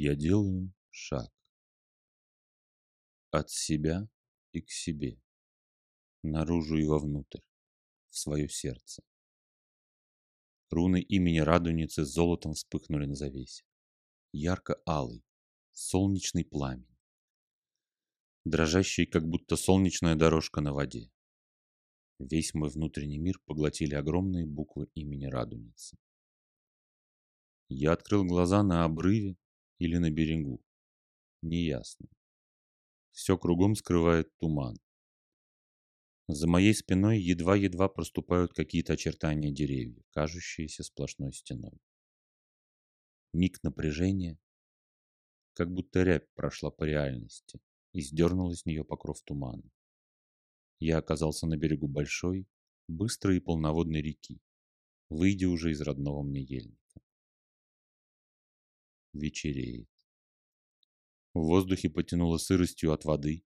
Я делаю шаг от себя и к себе, наружу и вовнутрь, в свое сердце. Руны имени Радуницы золотом вспыхнули на завесе. Ярко-алый, солнечный пламень, дрожащий, как будто солнечная дорожка на воде. Весь мой внутренний мир поглотили огромные буквы имени Радуницы. Я открыл глаза на обрыве или на берегу. Неясно. Все кругом скрывает туман. За моей спиной едва-едва проступают какие-то очертания деревьев, кажущиеся сплошной стеной. Миг напряжения, как будто рябь прошла по реальности и сдернула с нее покров тумана. Я оказался на берегу большой, быстрой и полноводной реки, выйдя уже из родного мне ельника. Вечереет. В воздухе потянуло сыростью от воды,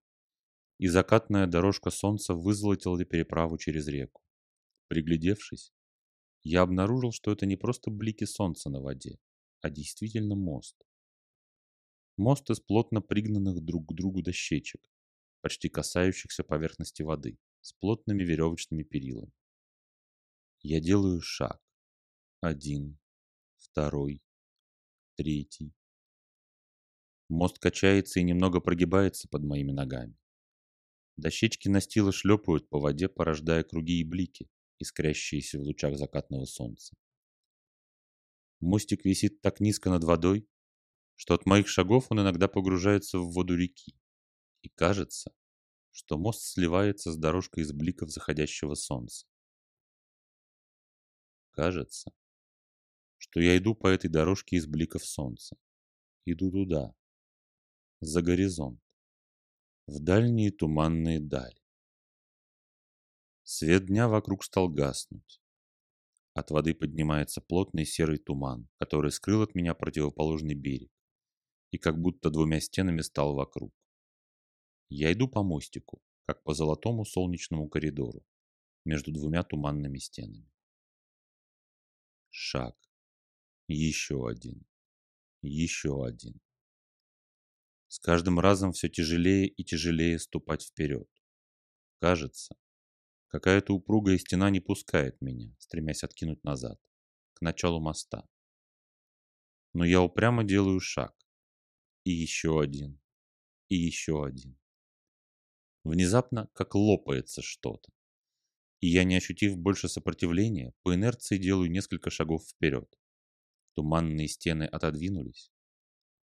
и закатная дорожка солнца вызолотила переправу через реку. Приглядевшись, я обнаружил, что это не просто блики солнца на воде, а действительно мост. Мост из плотно пригнанных друг к другу дощечек, почти касающихся поверхности воды, с плотными веревочными перилами. Я делаю шаг. Один, второй, третий. Мост качается и немного прогибается под моими ногами. Дощечки настила шлепают по воде, порождая круги и блики, искрящиеся в лучах закатного солнца. Мостик висит так низко над водой, что от моих шагов он иногда погружается в воду реки. И кажется, что мост сливается с дорожкой из бликов заходящего солнца. Кажется, что я иду по этой дорожке из бликов солнца. Иду туда, за горизонт в дальние туманные дали. Свет дня вокруг стал гаснуть. От воды поднимается плотный серый туман, который скрыл от меня противоположный берег и как будто двумя стенами стал вокруг. Я иду по мостику, как по золотому солнечному коридору, между двумя туманными стенами. Шаг. Еще один. Еще один. С каждым разом все тяжелее и тяжелее ступать вперед. Кажется, какая-то упругая стена не пускает меня, стремясь откинуть назад, к началу моста. Но я упрямо делаю шаг. И еще один. И еще один. Внезапно, как лопается что-то. И я, не ощутив больше сопротивления, по инерции делаю несколько шагов вперед. Туманные стены отодвинулись,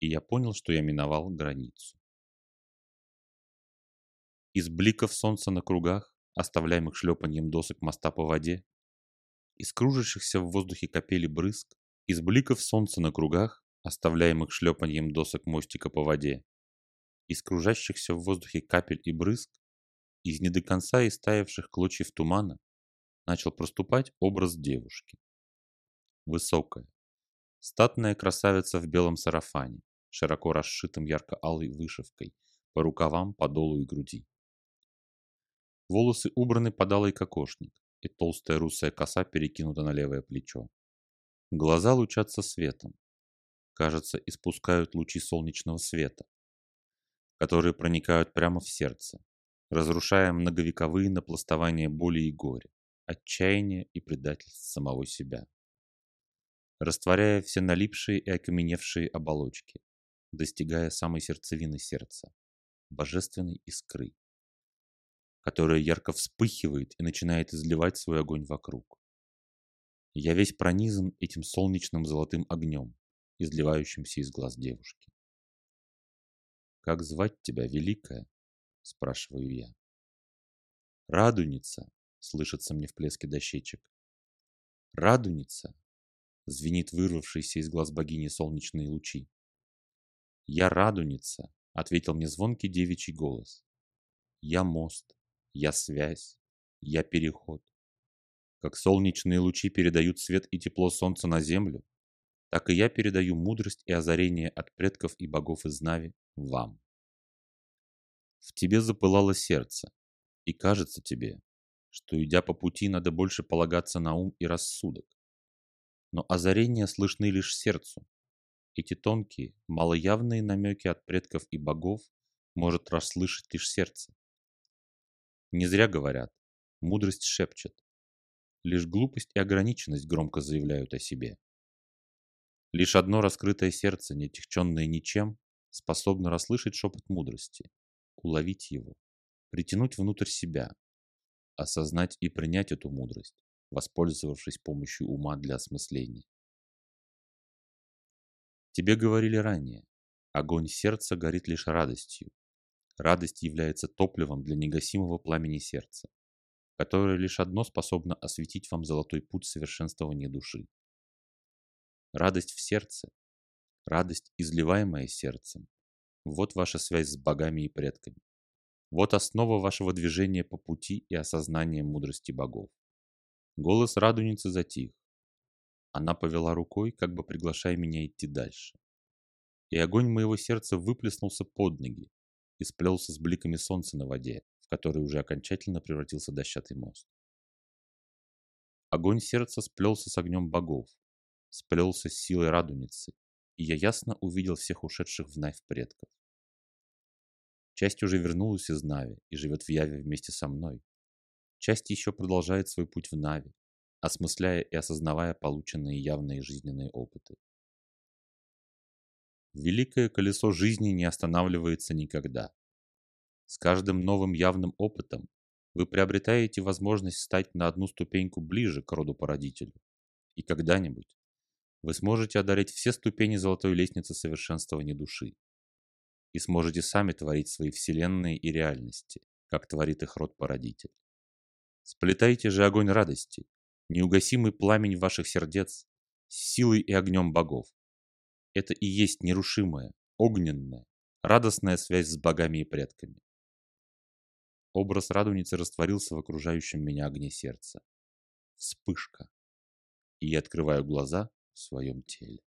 и я понял, что я миновал границу. Из бликов солнца на кругах, оставляемых шлепаньем досок моста по воде, из кружащихся в воздухе капели брызг, из бликов солнца на кругах, оставляемых шлепаньем досок мостика по воде, из кружащихся в воздухе капель и брызг, из не до конца истаявших клочьев тумана, начал проступать образ девушки. Высокая, Статная красавица в белом сарафане, широко расшитым ярко-алой вышивкой, по рукавам, по долу и груди. Волосы убраны под алый кокошник, и толстая русая коса перекинута на левое плечо. Глаза лучатся светом. Кажется, испускают лучи солнечного света, которые проникают прямо в сердце, разрушая многовековые напластования боли и горя, отчаяния и предательств самого себя растворяя все налипшие и окаменевшие оболочки, достигая самой сердцевины сердца, божественной искры, которая ярко вспыхивает и начинает изливать свой огонь вокруг. Я весь пронизан этим солнечным золотым огнем, изливающимся из глаз девушки. «Как звать тебя, Великая?» – спрашиваю я. «Радуница!» – слышится мне в плеске дощечек. «Радуница!» Звенит вырвавшийся из глаз богини солнечные лучи. «Я радуница», — ответил мне звонкий девичий голос. «Я мост, я связь, я переход. Как солнечные лучи передают свет и тепло солнца на землю, так и я передаю мудрость и озарение от предков и богов из Нави вам. В тебе запылало сердце, и кажется тебе, что, идя по пути, надо больше полагаться на ум и рассудок, но озарения слышны лишь сердцу, Эти тонкие, малоявные намеки от предков и богов может расслышать лишь сердце. Не зря говорят, мудрость шепчет. Лишь глупость и ограниченность громко заявляют о себе. Лишь одно раскрытое сердце, не отягченное ничем, способно расслышать шепот мудрости, уловить его, притянуть внутрь себя, осознать и принять эту мудрость, воспользовавшись помощью ума для осмысления. Тебе говорили ранее, огонь сердца горит лишь радостью. Радость является топливом для негасимого пламени сердца, которое лишь одно способно осветить вам золотой путь совершенствования души. Радость в сердце, радость, изливаемая сердцем, вот ваша связь с богами и предками. Вот основа вашего движения по пути и осознания мудрости богов. Голос радуницы затих. Она повела рукой, как бы приглашая меня идти дальше. И огонь моего сердца выплеснулся под ноги и сплелся с бликами солнца на воде, в который уже окончательно превратился дощатый мост. Огонь сердца сплелся с огнем богов, сплелся с силой радуницы, и я ясно увидел всех ушедших в Навь предков. Часть уже вернулась из Нави и живет в Яве вместе со мной. Часть еще продолжает свой путь в Нави, осмысляя и осознавая полученные явные жизненные опыты. Великое колесо жизни не останавливается никогда. С каждым новым явным опытом вы приобретаете возможность стать на одну ступеньку ближе к роду-породителю. И когда-нибудь вы сможете одарить все ступени золотой лестницы совершенствования души и сможете сами творить свои вселенные и реальности, как творит их род-породитель. Сплетайте же огонь радости, неугасимый пламень ваших сердец с силой и огнем богов. Это и есть нерушимая, огненная, радостная связь с богами и предками. Образ радуницы растворился в окружающем меня огне сердца. Вспышка. И я открываю глаза в своем теле.